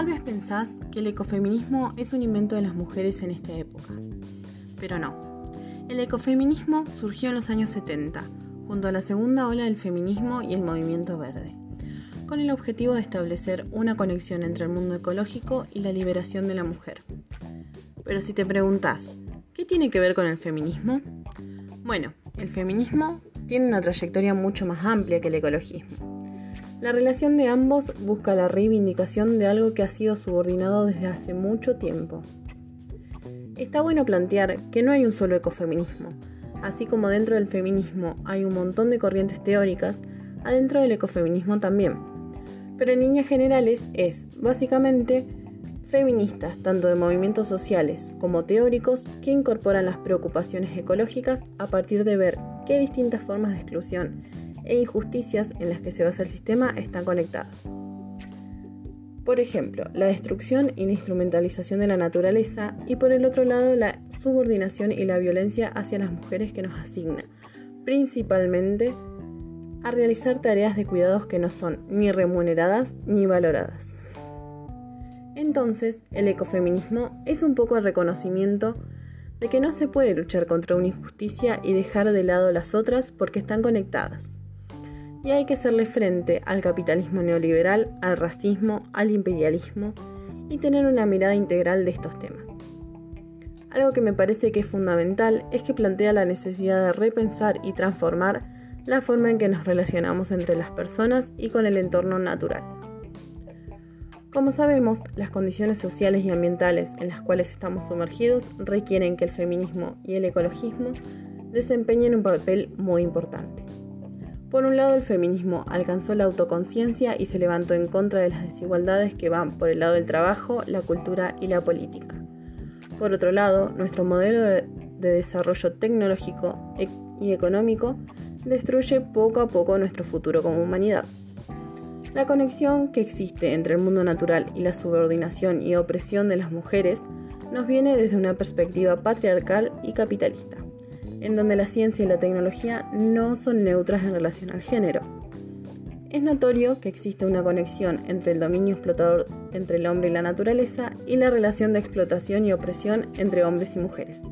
Tal vez pensás que el ecofeminismo es un invento de las mujeres en esta época, pero no. El ecofeminismo surgió en los años 70, junto a la segunda ola del feminismo y el movimiento verde, con el objetivo de establecer una conexión entre el mundo ecológico y la liberación de la mujer. Pero si te preguntas, ¿qué tiene que ver con el feminismo? Bueno, el feminismo tiene una trayectoria mucho más amplia que el ecologismo. La relación de ambos busca la reivindicación de algo que ha sido subordinado desde hace mucho tiempo. Está bueno plantear que no hay un solo ecofeminismo, así como dentro del feminismo hay un montón de corrientes teóricas, adentro del ecofeminismo también. Pero en líneas generales es, básicamente, feministas tanto de movimientos sociales como teóricos que incorporan las preocupaciones ecológicas a partir de ver qué distintas formas de exclusión e injusticias en las que se basa el sistema están conectadas. Por ejemplo, la destrucción y la instrumentalización de la naturaleza y por el otro lado la subordinación y la violencia hacia las mujeres que nos asigna, principalmente a realizar tareas de cuidados que no son ni remuneradas ni valoradas. Entonces, el ecofeminismo es un poco el reconocimiento de que no se puede luchar contra una injusticia y dejar de lado las otras porque están conectadas. Y hay que hacerle frente al capitalismo neoliberal, al racismo, al imperialismo y tener una mirada integral de estos temas. Algo que me parece que es fundamental es que plantea la necesidad de repensar y transformar la forma en que nos relacionamos entre las personas y con el entorno natural. Como sabemos, las condiciones sociales y ambientales en las cuales estamos sumergidos requieren que el feminismo y el ecologismo desempeñen un papel muy importante. Por un lado, el feminismo alcanzó la autoconciencia y se levantó en contra de las desigualdades que van por el lado del trabajo, la cultura y la política. Por otro lado, nuestro modelo de desarrollo tecnológico e-, y económico destruye poco a poco nuestro futuro como humanidad. La conexión que existe entre el mundo natural y la subordinación y opresión de las mujeres nos viene desde una perspectiva patriarcal y capitalista, en donde la ciencia y la tecnología no son neutras en relación al género. Es notorio que existe una conexión entre el dominio explotador entre el hombre y la naturaleza y la relación de explotación y opresión entre hombres y mujeres.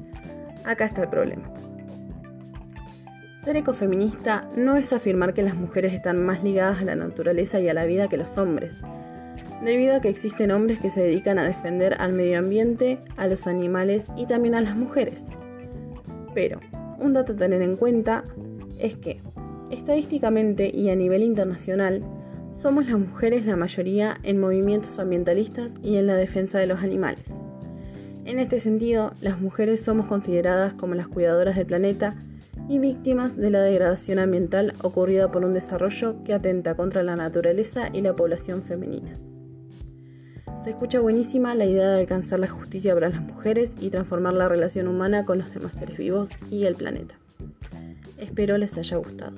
Acá está el problema. Ser ecofeminista no es afirmar que las mujeres están más ligadas a la naturaleza y a la vida que los hombres, debido a que existen hombres que se dedican a defender al medio ambiente, a los animales y también a las mujeres. Pero, un dato a tener en cuenta es que, estadísticamente y a nivel internacional, somos las mujeres la mayoría en movimientos ambientalistas y en la defensa de los animales. En este sentido, las mujeres somos consideradas como las cuidadoras del planeta y víctimas de la degradación ambiental ocurrida por un desarrollo que atenta contra la naturaleza y la población femenina. Se escucha buenísima la idea de alcanzar la justicia para las mujeres y transformar la relación humana con los demás seres vivos y el planeta. Espero les haya gustado.